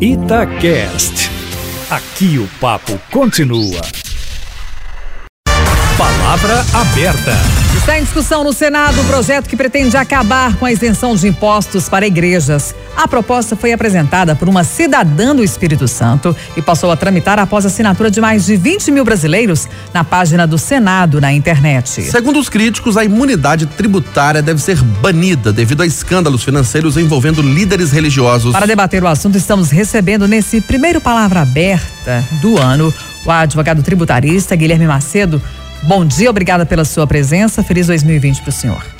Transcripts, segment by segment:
Itacast. Aqui o papo continua. Palavra aberta. Está em discussão no Senado o projeto que pretende acabar com a isenção de impostos para igrejas. A proposta foi apresentada por uma cidadã do Espírito Santo e passou a tramitar após a assinatura de mais de 20 mil brasileiros na página do Senado na internet. Segundo os críticos, a imunidade tributária deve ser banida devido a escândalos financeiros envolvendo líderes religiosos. Para debater o assunto, estamos recebendo nesse primeiro palavra aberta do ano o advogado tributarista Guilherme Macedo. Bom dia, obrigada pela sua presença. Feliz 2020 para o senhor.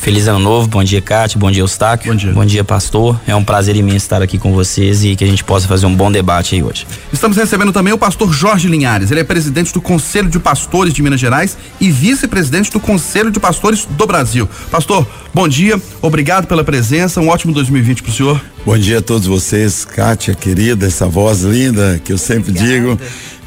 Feliz ano novo, bom dia, Cátia, bom dia, Eustáquio. Bom dia. Bom dia, pastor. É um prazer imenso estar aqui com vocês e que a gente possa fazer um bom debate aí hoje. Estamos recebendo também o pastor Jorge Linhares. Ele é presidente do Conselho de Pastores de Minas Gerais e vice-presidente do Conselho de Pastores do Brasil. Pastor, bom dia, obrigado pela presença, um ótimo 2020 para o senhor. Bom dia a todos vocês, Kátia, querida, essa voz linda que eu sempre digo.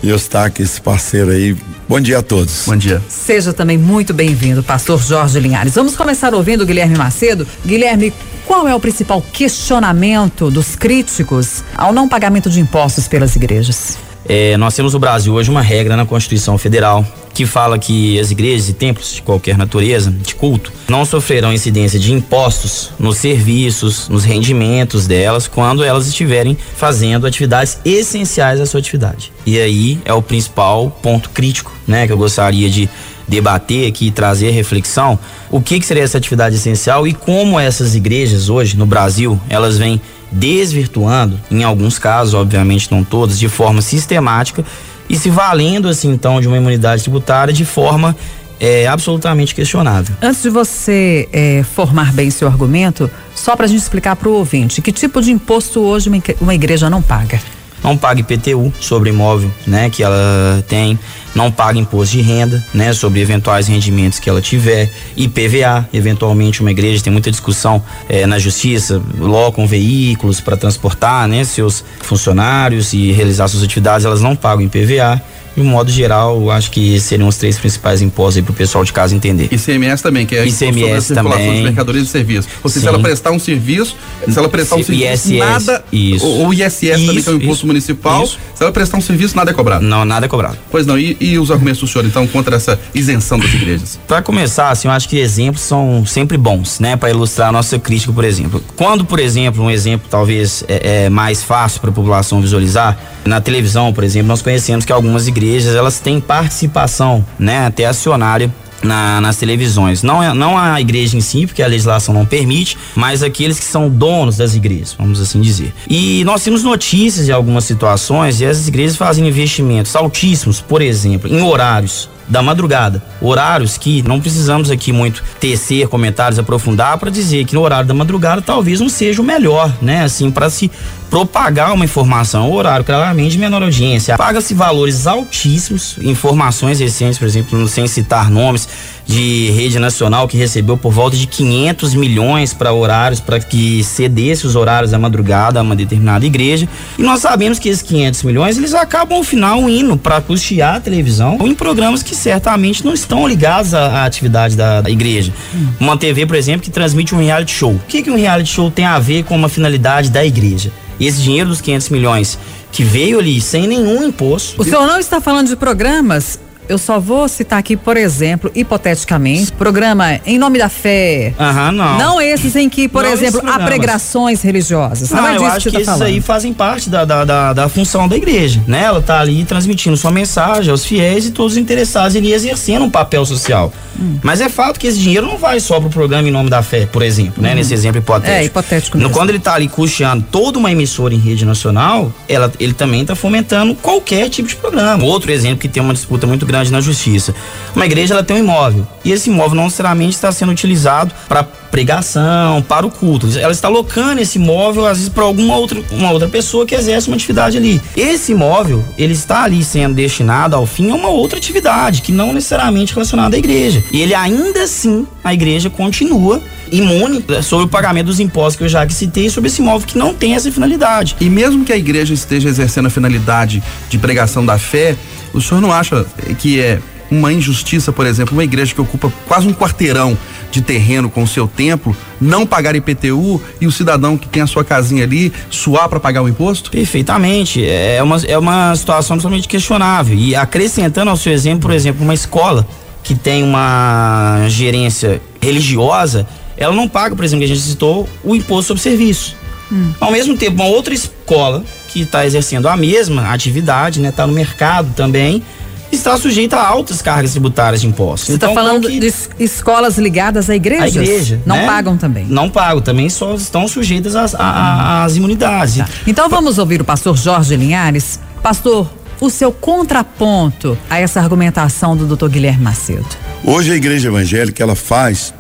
E Eustáquio, esse parceiro aí. Bom dia a todos. Bom dia. Seja também muito bem-vindo, pastor Jorge Linhares. Vamos começar ouvindo o Guilherme Macedo. Guilherme, qual é o principal questionamento dos críticos ao não pagamento de impostos pelas igrejas? É, nós temos no Brasil hoje uma regra na Constituição Federal que fala que as igrejas e templos de qualquer natureza, de culto, não sofrerão incidência de impostos nos serviços, nos rendimentos delas, quando elas estiverem fazendo atividades essenciais à sua atividade. E aí é o principal ponto crítico, né, que eu gostaria de debater aqui trazer reflexão, o que, que seria essa atividade essencial e como essas igrejas hoje no Brasil, elas vêm desvirtuando, em alguns casos, obviamente não todos, de forma sistemática e se valendo assim então de uma imunidade tributária de forma é, absolutamente questionável. Antes de você é, formar bem seu argumento, só para a gente explicar para o ouvinte, que tipo de imposto hoje uma igre- uma igreja não paga? Não paga IPTU sobre imóvel, né, que ela tem, não paga imposto de renda, né, sobre eventuais rendimentos que ela tiver, IPVA, eventualmente uma igreja tem muita discussão eh, na justiça, locam veículos para transportar, né, seus funcionários e realizar suas atividades, elas não pagam IPVA. De um modo geral, eu acho que seriam os três principais impostos aí pro pessoal de casa entender. ICMS também, que é imposto sobre a ICMS circulação também. de mercadorias e serviços. Ou seja, se Sim. ela prestar um serviço, se ela prestar um Se- serviço, ISS, nada. isso. O, o ISS também, que é o Isso, imposto isso, municipal. isso. Se ela prestar um serviço, nada é cobrado. Não, nada é cobrado. Pois não, e, e os argumentos do senhor, então, contra essa isenção das igrejas? Para começar, assim, eu acho que exemplos são sempre bons, né, para ilustrar a nossa crítica, por exemplo. Quando, por exemplo, um exemplo talvez é, é mais fácil para a população visualizar, na televisão, por exemplo, nós conhecemos que algumas igrejas elas têm participação, né, até acionária na- nas televisões. Não, é, não a igreja em si, porque a legislação não permite, mas aqueles que são donos das igrejas, vamos assim dizer. E nós temos notícias de algumas situações e essas igrejas fazem investimentos altíssimos, por exemplo, em horários da madrugada. Horários que não precisamos aqui muito tecer comentários, aprofundar para dizer que no horário da madrugada talvez não seja o melhor, né? Assim, para se propagar uma informação. O horário claramente de menor audiência. Paga-se valores altíssimos, informações recentes, por exemplo, sem citar nomes, de rede nacional que recebeu por volta de 500 milhões para horários, para que cedesse os horários da madrugada a uma determinada igreja. E nós sabemos que esses 500 milhões eles acabam ao final indo para custear a televisão em programas que certamente não estão ligados à, à atividade da, da igreja. Uma TV, por exemplo, que transmite um reality show. O que, que um reality show tem a ver com uma finalidade da igreja? Esse dinheiro dos 500 milhões que veio ali sem nenhum imposto. O senhor não está falando de programas? Eu só vou citar aqui, por exemplo, hipoteticamente, programa Em Nome da Fé. Aham, não. Não esses em que, por Não exemplo, há pregações religiosas. Não, Não, eu acho que que, esses falando. aí fazem parte da, da, da, da função da igreja, né? Ela tá ali transmitindo sua mensagem aos fiéis e todos os interessados ali exercendo um papel social. Hum. Mas é fato que esse dinheiro não vai só pro programa em nome da fé, por exemplo, né? Nesse exemplo hipotético. É, hipotético No, mesmo. quando ele tá ali custeando toda uma emissora em rede nacional, ela, ele também tá fomentando qualquer tipo de programa. Outro exemplo que tem uma disputa muito grande na justiça. Uma igreja ela tem um imóvel e esse imóvel não necessariamente está sendo utilizado para pregação, para o culto. Ela está locando esse imóvel às vezes para alguma outra uma outra pessoa que exerce uma atividade ali. Esse imóvel, ele está ali sendo destinado ao fim a uma outra atividade que não necessariamente relacionada à igreja. E ele ainda assim, a igreja continua imune eh, sobre o pagamento dos impostos que eu já citei sobre esse imóvel que não tem essa finalidade. E mesmo que a igreja esteja exercendo a finalidade de pregação da fé, o senhor não acha que é uma injustiça, por exemplo, uma igreja que ocupa quase um quarteirão de terreno com o seu templo, não pagar IPTU e o cidadão que tem a sua casinha ali suar para pagar o imposto? Perfeitamente. É uma, é uma situação totalmente questionável. E acrescentando ao seu exemplo, por exemplo, uma escola que tem uma gerência religiosa, ela não paga, por exemplo, que a gente citou, o imposto sobre serviço. Hum. Ao mesmo tempo, uma outra escola que está exercendo a mesma atividade, né, está no mercado também, está sujeita a altas cargas tributárias de impostos. Você está então, falando que... de escolas ligadas à igreja? A igreja. Não né? pagam também? Não pagam, também só estão sujeitas às, às imunidades. Tá. Então vamos ouvir o pastor Jorge Linhares. Pastor, o seu contraponto a essa argumentação do doutor Guilherme Macedo. Hoje a igreja evangélica ela faz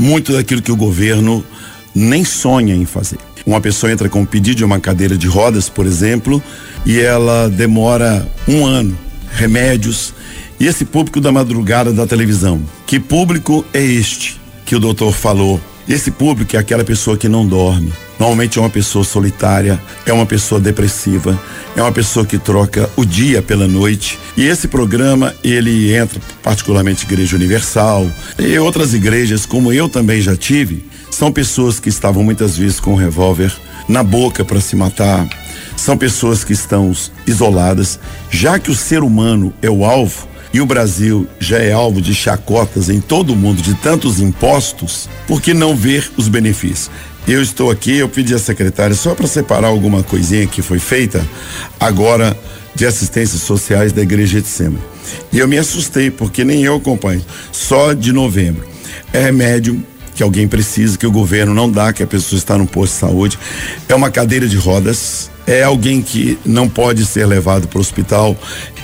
muito daquilo que o governo nem sonha em fazer. Uma pessoa entra com um pedido de uma cadeira de rodas, por exemplo, e ela demora um ano, remédios. E esse público da madrugada da televisão, que público é este que o doutor falou? Esse público é aquela pessoa que não dorme. Normalmente é uma pessoa solitária, é uma pessoa depressiva, é uma pessoa que troca o dia pela noite. E esse programa, ele entra particularmente Igreja Universal e outras igrejas, como eu também já tive, são pessoas que estavam muitas vezes com um revólver na boca para se matar. São pessoas que estão isoladas, já que o ser humano é o alvo e o Brasil já é alvo de chacotas em todo o mundo de tantos impostos, por que não ver os benefícios? Eu estou aqui, eu pedi à secretária só para separar alguma coisinha que foi feita agora de assistências sociais da Igreja de Sema. E eu me assustei, porque nem eu acompanho. Só de novembro. É remédio que alguém precisa, que o governo não dá, que a pessoa está no posto de saúde. É uma cadeira de rodas. É alguém que não pode ser levado para o hospital.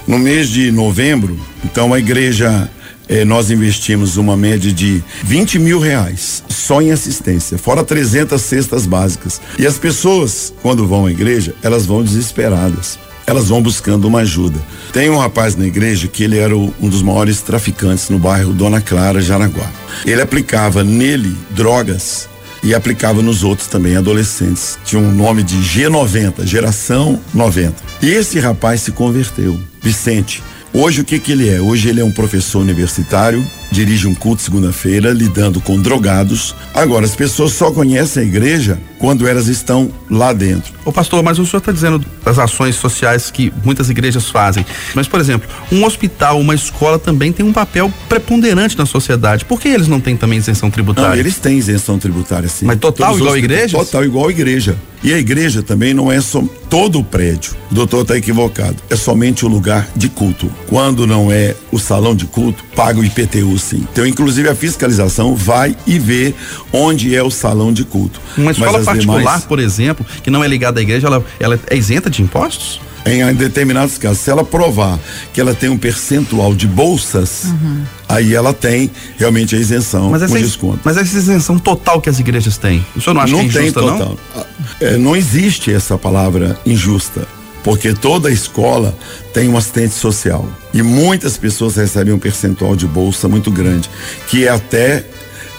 No mês de novembro, então a igreja eh, nós investimos uma média de 20 mil reais só em assistência, fora 300 cestas básicas. E as pessoas, quando vão à igreja, elas vão desesperadas elas vão buscando uma ajuda. Tem um rapaz na igreja que ele era o, um dos maiores traficantes no bairro Dona Clara, Jaraguá. Ele aplicava nele drogas e aplicava nos outros também, adolescentes. Tinha um nome de G90, geração 90. E esse rapaz se converteu, Vicente. Hoje o que que ele é? Hoje ele é um professor universitário, dirige um culto segunda-feira lidando com drogados. Agora as pessoas só conhecem a igreja quando elas estão lá dentro. Ô pastor, mas o senhor está dizendo das ações sociais que muitas igrejas fazem. Mas, por exemplo, um hospital, uma escola também tem um papel preponderante na sociedade. Por que eles não têm também isenção tributária? Não, eles têm isenção tributária, sim. Mas total Todos igual a igreja? Total igual a igreja. E a igreja também não é só todo o prédio. O doutor está equivocado. É somente o lugar de culto. Quando não é o salão de culto, paga o IPTU sim. Então, inclusive, a fiscalização vai e vê onde é o salão de culto. Uma escola particular, demais... por exemplo, que não é ligada à igreja, ela, ela é isenta de impostos? Em, determinados casos, se ela provar que ela tem um percentual de bolsas, uhum. aí ela tem realmente a isenção mas com desconto. Mas essa isenção total que as igrejas têm, o senhor não acha não que é injusta, tem total. não? É, não existe essa palavra injusta porque toda escola tem um assistente social e muitas pessoas recebem um percentual de bolsa muito grande, que é até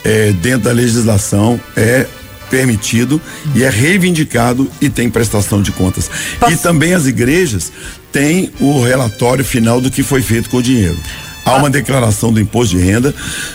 é, dentro da legislação é permitido e é reivindicado e tem prestação de contas. Posso... E também as igrejas têm o relatório final do que foi feito com o dinheiro. Há uma declaração do imposto de renda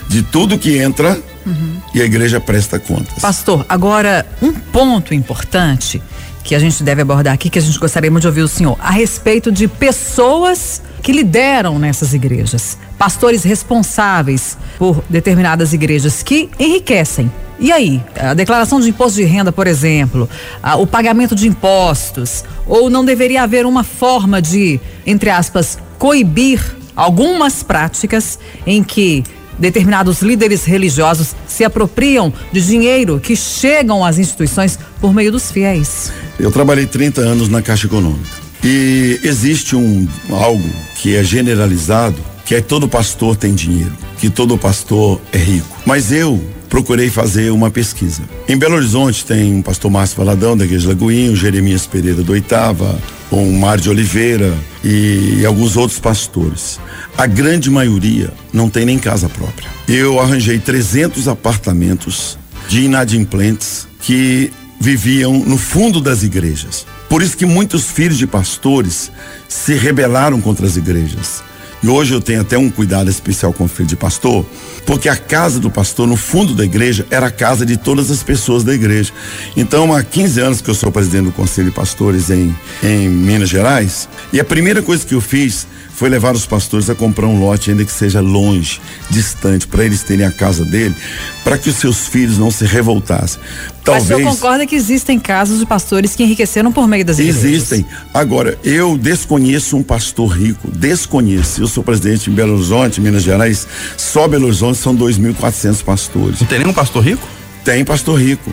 de tudo que entra uhum. e a igreja presta contas. Pastor, agora um ponto importante que a gente deve abordar aqui, que a gente gostaria muito de ouvir o senhor, a respeito de pessoas que lideram nessas igrejas, pastores responsáveis por determinadas igrejas que enriquecem. E aí, a declaração de imposto de renda, por exemplo, a, o pagamento de impostos, ou não deveria haver uma forma de, entre aspas, coibir algumas práticas em que determinados líderes religiosos se apropriam de dinheiro que chegam às instituições por meio dos fiéis. Eu trabalhei 30 anos na Caixa Econômica. E existe um algo que é generalizado, que é todo pastor tem dinheiro, que todo pastor é rico. Mas eu procurei fazer uma pesquisa. Em Belo Horizonte tem um pastor Márcio Valadão da Igreja Lagoinha, o Jeremias Pereira do Oitava, o Mar de Oliveira e, e alguns outros pastores. A grande maioria não tem nem casa própria. Eu arranjei 300 apartamentos de inadimplentes que viviam no fundo das igrejas. Por isso que muitos filhos de pastores se rebelaram contra as igrejas E hoje eu tenho até um cuidado especial com o filho de pastor, porque a casa do pastor, no fundo da igreja, era a casa de todas as pessoas da igreja. Então, há 15 anos que eu sou presidente do Conselho de Pastores em, em Minas Gerais, e a primeira coisa que eu fiz foi levar os pastores a comprar um lote, ainda que seja longe, distante, para eles terem a casa dele, para que os seus filhos não se revoltassem. Talvez. Mas o senhor concorda que existem casos de pastores que enriqueceram por meio das igrejas? Existem. Agora, eu desconheço um pastor rico, desconheço. Eu sou presidente em Belo Horizonte, Minas Gerais. Só Belo Horizonte são 2.400 pastores. Não tem nenhum pastor rico? Tem pastor rico.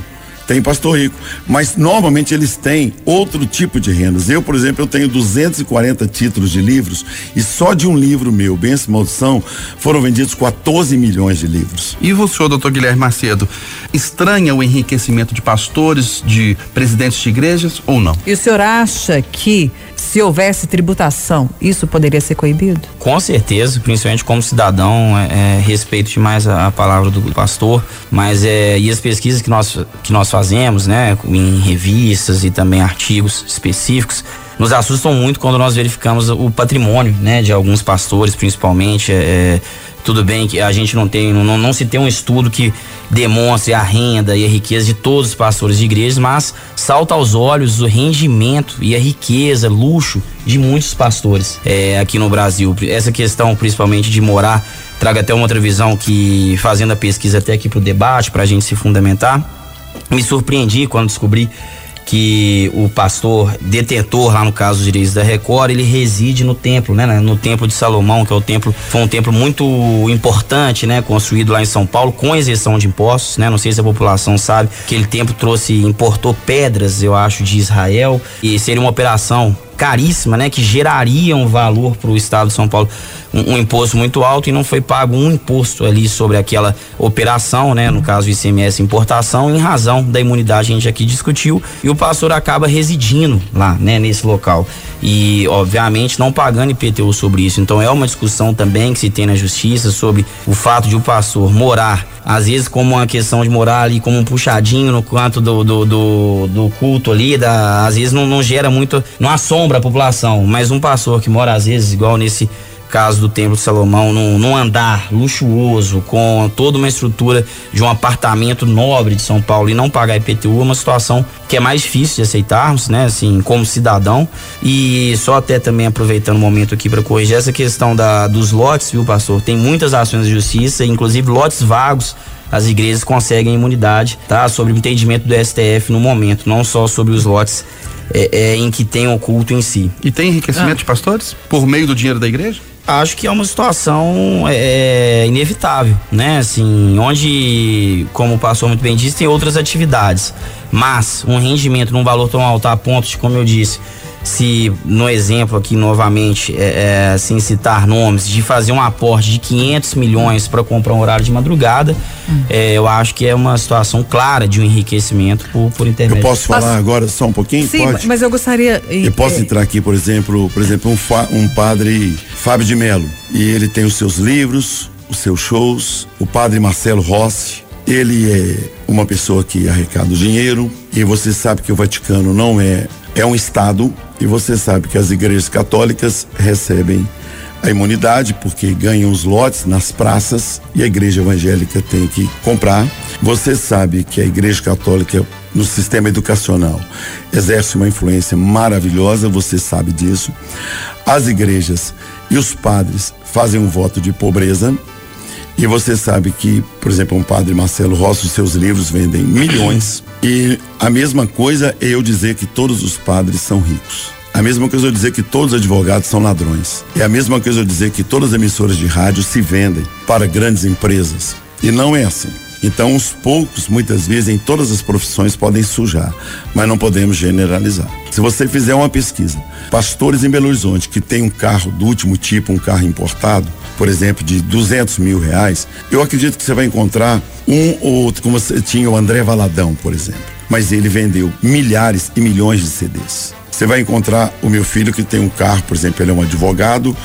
Tem pastor rico, mas normalmente eles têm outro tipo de rendas. Eu, por exemplo, eu tenho 240 títulos de livros e só de um livro meu, Benção e Maldição, foram vendidos 14 milhões de livros. E o senhor, doutor Guilherme Macedo, estranha o enriquecimento de pastores, de presidentes de igrejas ou não? E o senhor acha que se houvesse tributação, isso poderia ser coibido? Com certeza, principalmente como cidadão, é, é, respeito demais a, a, palavra do pastor, mas é, e as pesquisas que nós, que nós fazemos, né, em revistas e também artigos específicos, nos assustam muito quando nós verificamos o patrimônio, né, de alguns pastores, principalmente, é, tudo bem que a gente não tem, não, não se tem um estudo que demonstre a renda e a riqueza de todos os pastores de igrejas, mas salta aos olhos o rendimento e a riqueza, luxo de muitos pastores é, aqui no Brasil. Essa questão, principalmente de morar, traga até uma outra visão que, fazendo a pesquisa até aqui para o debate, para a gente se fundamentar, me surpreendi quando descobri que o pastor detentor lá no caso dos direitos da Record, ele reside no templo, né, no templo de Salomão, que é o templo, foi um templo muito importante, né, construído lá em São Paulo com isenção de impostos, né? Não sei se a população sabe que aquele templo trouxe importou pedras, eu acho, de Israel e seria uma operação caríssima, né? Que geraria um valor para o estado de São Paulo, um, um, imposto muito alto e não foi pago um imposto ali sobre aquela operação, né? No caso ICMS importação, em razão da imunidade a gente aqui discutiu e o pastor acaba residindo lá, né? Nesse local e obviamente não pagando IPTU sobre isso. Então é uma discussão também que se tem na justiça sobre o fato de o pastor morar às vezes como uma questão de morar ali como um puxadinho no canto do, do, do, do culto ali, da, às vezes não, não gera muito, não assombra a população, mas um pastor que mora às vezes igual nesse caso do Templo de Salomão, num, num, andar luxuoso, com toda uma estrutura de um apartamento nobre de São Paulo e não pagar IPTU é uma situação que é mais difícil de aceitarmos, né, assim, como cidadão. E só até também aproveitando o momento aqui para corrigir essa questão da, dos lotes, viu, pastor? Tem muitas ações de justiça, inclusive lotes vagos as igrejas conseguem imunidade, tá? Sobre o entendimento do STF no momento, não só sobre os lotes é, é, em que tem o culto em si. E tem enriquecimento ah. de pastores por meio do dinheiro da igreja? Acho que é uma situação é, inevitável, né? Assim, onde, como o pastor muito bem disse, tem outras atividades, mas um rendimento num valor tão alto a ponto de, como eu disse, se no exemplo aqui novamente, é, é, sem citar nomes, de fazer um aporte de 500 milhões para comprar um horário de madrugada, hum. é, eu acho que é uma situação clara de um enriquecimento por, por intermédio. Eu posso falar agora só um pouquinho? Sim, Pode? mas eu gostaria. Eu posso é, entrar aqui, por exemplo, por exemplo, um, fa, um padre Fábio de Melo e ele tem os seus livros, os seus shows. O padre Marcelo Rossi, ele é uma pessoa que arrecada dinheiro e você sabe que o Vaticano não é é um estado e você sabe que as igrejas católicas recebem a imunidade porque ganham os lotes nas praças e a igreja evangélica tem que comprar. Você sabe que a igreja católica no sistema educacional exerce uma influência maravilhosa, você sabe disso. As igrejas e os padres fazem um voto de pobreza. E você sabe que, por exemplo, um padre Marcelo Rossi, os seus livros vendem milhões. E a mesma coisa é eu dizer que todos os padres são ricos. A mesma coisa eu dizer que todos os advogados são ladrões. É a mesma coisa eu dizer que todas as emissoras de rádio se vendem para grandes empresas. E não é assim. Então, os poucos, muitas vezes, em todas as profissões podem sujar, mas não podemos generalizar. Se você fizer uma pesquisa, pastores em Belo Horizonte que tem um carro do último tipo, um carro importado, por exemplo, de 200 mil reais, eu acredito que você vai encontrar um ou outro, como você tinha o André Valadão, por exemplo. Mas ele vendeu milhares e milhões de CDs. Você vai encontrar o meu filho que tem um carro, por exemplo, ele é um advogado.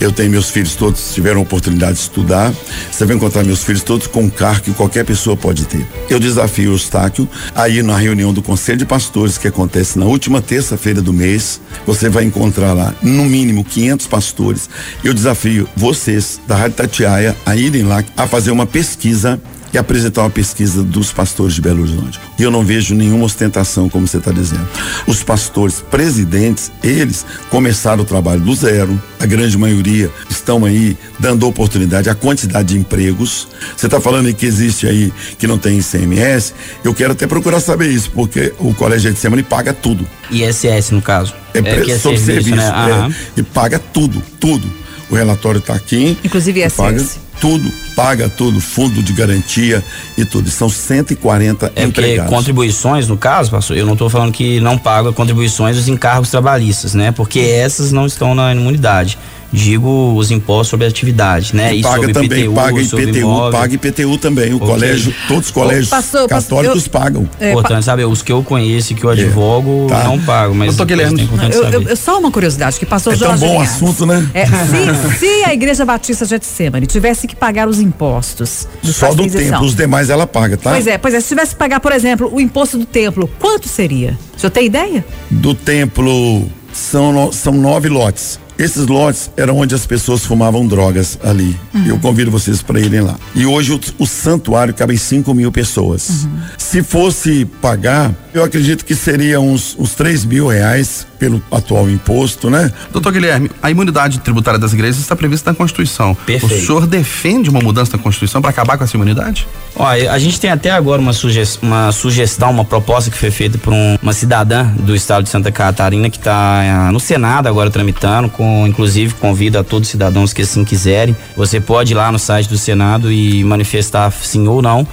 Eu tenho meus filhos todos tiveram oportunidade de estudar. Você vai encontrar meus filhos todos com um carro que qualquer pessoa pode ter. Eu desafio o Eustáquio a ir na reunião do Conselho de Pastores que acontece na última terça-feira do mês. Você vai encontrar lá, no mínimo, 500 pastores. Eu desafio vocês da Rádio Tatiaia a irem lá a fazer uma pesquisa e apresentar uma pesquisa dos pastores de Belo Horizonte. E eu não vejo nenhuma ostentação, como você está dizendo. Os pastores presidentes, eles começaram o trabalho do zero, a grande maioria estão aí dando oportunidade, a quantidade de empregos. Você está falando aí que existe aí que não tem ICMS, eu quero até procurar saber isso, porque o Colégio de Semana paga tudo. ISS, no caso. É, é, é sobre serviço, serviço né? é, e paga tudo, tudo. O relatório está aqui. Inclusive ISS. Paga tudo, paga tudo, fundo de garantia e tudo. São 140 é empregados. Porque contribuições, no caso, pastor, eu não estou falando que não paga contribuições dos encargos trabalhistas, né? Porque essas não estão na imunidade digo os impostos sobre a atividade, né? E, paga também, IPTU, paga IPTU, paga IPTU também. O okay. colégio, todos os colégios Passou, católicos eu, pagam. É, Portanto, sabe, os que eu conheço e que eu é, advogo é, tá. não pagam, mas eu, Guilherme, eu, eu, só uma curiosidade que passou é Jorge tão bom Linhares. assunto, né? É, se, se, a Igreja Batista de Getsemane tivesse que pagar os impostos só do templo, os demais ela paga, tá? Pois é, pois é, se tivesse que pagar, por exemplo, o imposto do templo, quanto seria? O senhor tem ideia? Do templo são, são nove lotes. Esses lotes eram onde as pessoas fumavam drogas ali. Uhum. Eu convido vocês para irem lá. E hoje o, o santuário cabe 5 mil pessoas. Uhum. Se fosse pagar, eu acredito que seria uns, uns 3 mil reais pelo atual imposto, né? Doutor Guilherme, a imunidade tributária das igrejas está prevista na Constituição. Perfeito. O senhor defende uma mudança na Constituição para acabar com essa imunidade? Olha, a gente tem até agora uma, sugestão, uma sugestão, uma proposta que foi feita por um, uma cidadã do estado de Santa Catarina que está uh, no Senado agora tramitando, com inclusive convido a todos os cidadãos que assim quiserem. Você pode ir lá no site do Senado e manifestar sim ou não.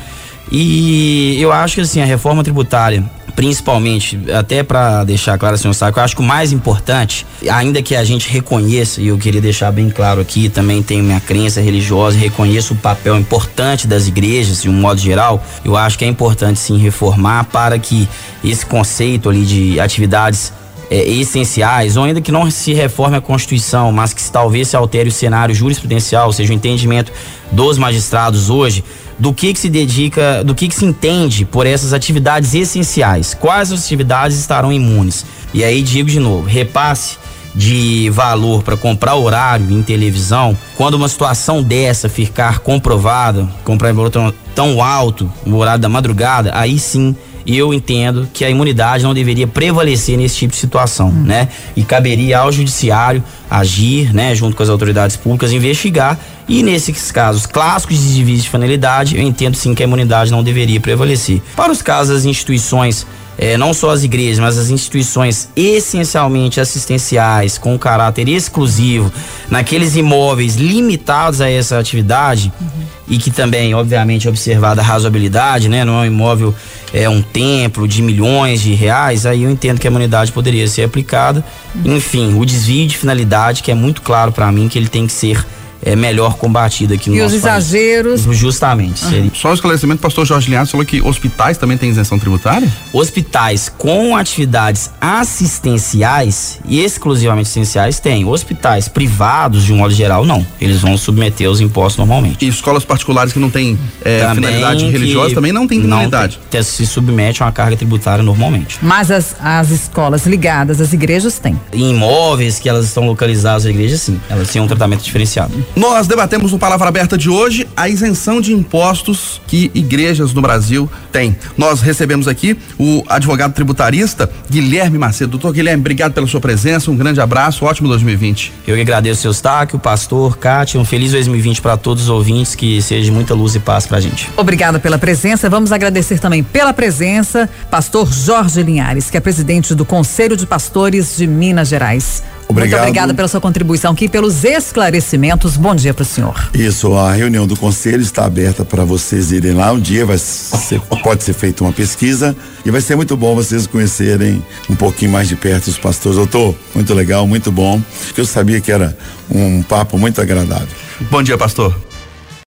E eu acho que assim, a reforma tributária principalmente, até para deixar claro, senhor Saco, eu acho que o mais importante, ainda que a gente reconheça, e eu queria deixar bem claro aqui, também tenho minha crença religiosa, reconheço o papel importante das igrejas, de um modo geral, eu acho que é importante sim reformar para que esse conceito ali de atividades é, essenciais, ou ainda que não se reforme a Constituição, mas que talvez se altere o cenário jurisprudencial, ou seja, o entendimento dos magistrados hoje, do que, que se dedica, do que, que se entende por essas atividades essenciais. Quais as atividades estarão imunes? E aí digo de novo, repasse de valor para comprar horário em televisão, quando uma situação dessa ficar comprovada, comprar tão, tão alto, no horário da madrugada, aí sim eu entendo que a imunidade não deveria prevalecer nesse tipo de situação, hum. né? E caberia ao judiciário agir, né, junto com as autoridades públicas, investigar e nesses casos clássicos de desvio de finalidade, eu entendo sim que a imunidade não deveria prevalecer. Para os casos das instituições é, não só as igrejas, mas as instituições essencialmente assistenciais, com caráter exclusivo, naqueles imóveis limitados a essa atividade, uhum. e que também, obviamente, é observada a razoabilidade, né? Não é um imóvel, é um templo de milhões de reais, aí eu entendo que a imunidade poderia ser aplicada. Uhum. Enfim, o desvio de finalidade, que é muito claro para mim que ele tem que ser é, melhor combatido aqui no e nosso E os exageros? País. Justamente. Uhum. Só um esclarecimento, o pastor Jorge Linhares falou que hospitais também têm isenção tributária? Hospitais com atividades assistenciais e exclusivamente essenciais têm. Hospitais privados, de um modo geral, não. Eles vão submeter os impostos normalmente. E escolas particulares que não têm é, finalidade religiosa também não têm finalidade? Não, se submete a uma carga tributária normalmente. Mas as, as escolas ligadas às igrejas têm? Em imóveis que elas estão localizadas às igrejas, sim. Elas têm um tratamento diferenciado. Nós debatemos no Palavra Aberta de hoje a isenção de impostos que igrejas no Brasil têm. Nós recebemos aqui o advogado tributarista Guilherme Macedo. Doutor Guilherme, obrigado pela sua presença, um grande abraço, ótimo 2020. Eu que agradeço seu destaque, o pastor, Cátia, um feliz 2020 para todos os ouvintes, que seja muita luz e paz pra gente. Obrigada pela presença, vamos agradecer também pela presença, pastor Jorge Linhares, que é presidente do Conselho de Pastores de Minas Gerais. Obrigado. Muito obrigada pela sua contribuição aqui, pelos esclarecimentos. Bom dia para o senhor. Isso, a reunião do conselho está aberta para vocês irem lá. Um dia vai ser, pode ser feita uma pesquisa e vai ser muito bom vocês conhecerem um pouquinho mais de perto os pastores. Doutor, muito legal, muito bom. Eu sabia que era um papo muito agradável. Bom dia, pastor.